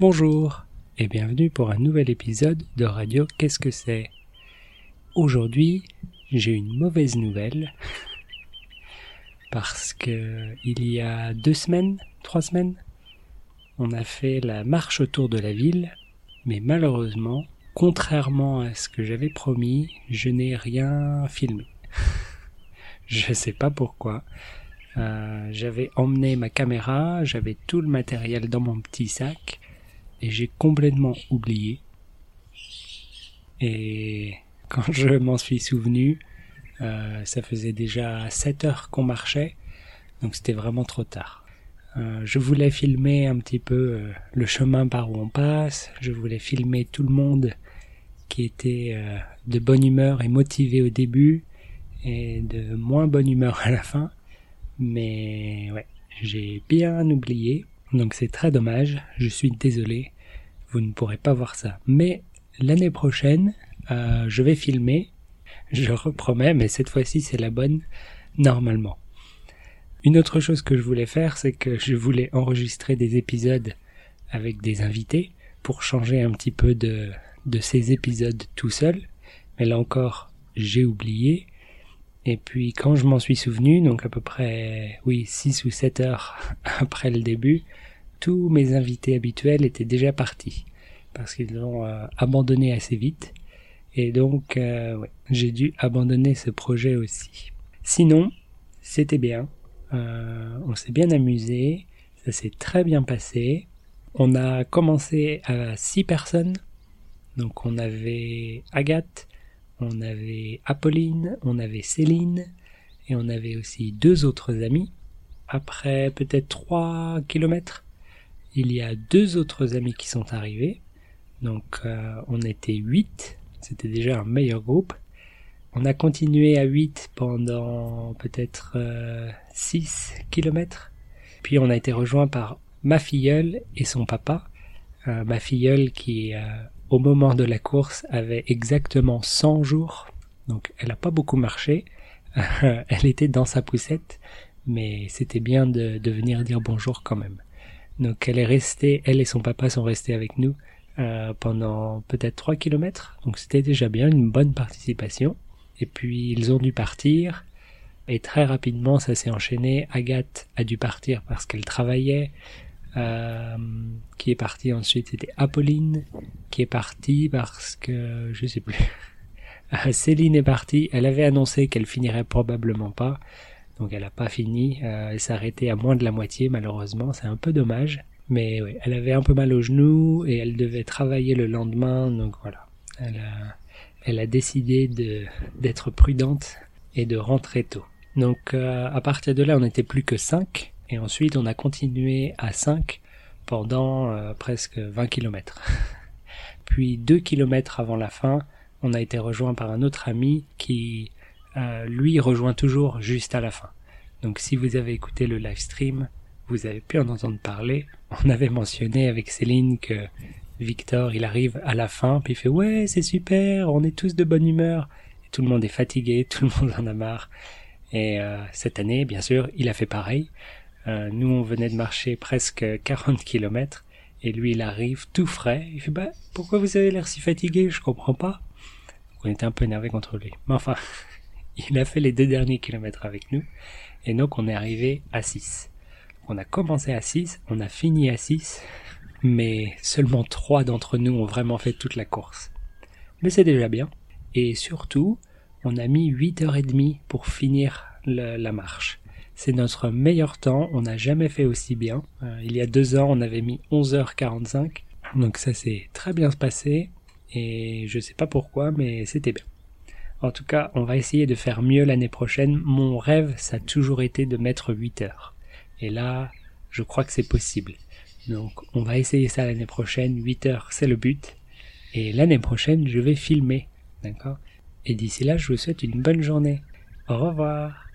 Bonjour et bienvenue pour un nouvel épisode de Radio Qu'est-ce que c'est? Aujourd'hui, j'ai une mauvaise nouvelle parce que il y a deux semaines, trois semaines, on a fait la marche autour de la ville, mais malheureusement, contrairement à ce que j'avais promis, je n'ai rien filmé. je sais pas pourquoi. Euh, j'avais emmené ma caméra, j'avais tout le matériel dans mon petit sac, et j'ai complètement oublié. Et quand je m'en suis souvenu, euh, ça faisait déjà 7 heures qu'on marchait, donc c'était vraiment trop tard. Euh, je voulais filmer un petit peu euh, le chemin par où on passe, je voulais filmer tout le monde qui était de bonne humeur et motivé au début et de moins bonne humeur à la fin. Mais ouais, j'ai bien oublié. Donc c'est très dommage, je suis désolé, vous ne pourrez pas voir ça. Mais l'année prochaine, euh, je vais filmer, je repromets, mais cette fois-ci c'est la bonne, normalement. Une autre chose que je voulais faire, c'est que je voulais enregistrer des épisodes avec des invités pour changer un petit peu de, ces épisodes tout seul. Mais là encore, j'ai oublié. Et puis quand je m'en suis souvenu, donc à peu près, oui, 6 ou 7 heures après le début, tous mes invités habituels étaient déjà partis. Parce qu'ils ont euh, abandonné assez vite. Et donc, euh, j'ai dû abandonner ce projet aussi. Sinon, c'était bien. Euh, on s'est bien amusé. Ça s'est très bien passé. On a commencé à 6 personnes. Donc on avait Agathe, on avait Apolline, on avait Céline, et on avait aussi deux autres amis. Après peut-être trois kilomètres, il y a deux autres amis qui sont arrivés. Donc euh, on était huit, c'était déjà un meilleur groupe. On a continué à 8 pendant peut-être euh, 6 kilomètres. Puis on a été rejoint par ma filleule et son papa. Euh, ma filleule qui, euh, au moment de la course, avait exactement 100 jours. Donc elle n'a pas beaucoup marché. elle était dans sa poussette. Mais c'était bien de, de venir dire bonjour quand même. Donc elle est restée, elle et son papa sont restés avec nous euh, pendant peut-être 3 kilomètres. Donc c'était déjà bien, une bonne participation. Et puis ils ont dû partir. Et très rapidement, ça s'est enchaîné. Agathe a dû partir parce qu'elle travaillait. Euh, qui est partie ensuite, c'était Apolline, qui est partie parce que je sais plus. Céline est partie. Elle avait annoncé qu'elle finirait probablement pas, donc elle a pas fini. Euh, elle s'est arrêtée à moins de la moitié, malheureusement. C'est un peu dommage. Mais oui, elle avait un peu mal au genou et elle devait travailler le lendemain, donc voilà. Elle a, décidé d'être prudente et de rentrer tôt. Donc euh, à partir de là, on n'était plus que 5 et ensuite on a continué à 5 pendant euh, presque 20 km. Puis 2 km avant la fin, on a été rejoint par un autre ami qui euh, lui rejoint toujours juste à la fin. Donc si vous avez écouté le live stream, vous avez pu en entendre parler. On avait mentionné avec Céline que Victor, il arrive à la fin, puis il fait ouais, c'est super, on est tous de bonne humeur. Tout le monde est fatigué, tout le monde en a marre. Et euh, cette année, bien sûr, il a fait pareil. Euh, nous, on venait de marcher presque 40 kilomètres, et lui, il arrive tout frais. Il fait bah pourquoi vous avez l'air si fatigué? Je comprends pas. On était un peu énervé contre lui. Mais enfin, il a fait les deux derniers kilomètres avec nous, et donc on est arrivé à 6. On a commencé à 6, on a fini à 6, mais seulement trois d'entre nous ont vraiment fait toute la course. Mais c'est déjà bien. Et surtout, on a mis 8h30 pour finir la marche. C'est notre meilleur temps, on n'a jamais fait aussi bien. Euh, il y a deux ans, on avait mis 11h45. Donc ça s'est très bien passé. Et je sais pas pourquoi, mais c'était bien. En tout cas, on va essayer de faire mieux l'année prochaine. Mon rêve, ça a toujours été de mettre 8 heures. Et là, je crois que c'est possible. Donc, on va essayer ça l'année prochaine. 8 heures, c'est le but. Et l'année prochaine, je vais filmer. D'accord? Et d'ici là, je vous souhaite une bonne journée. Au revoir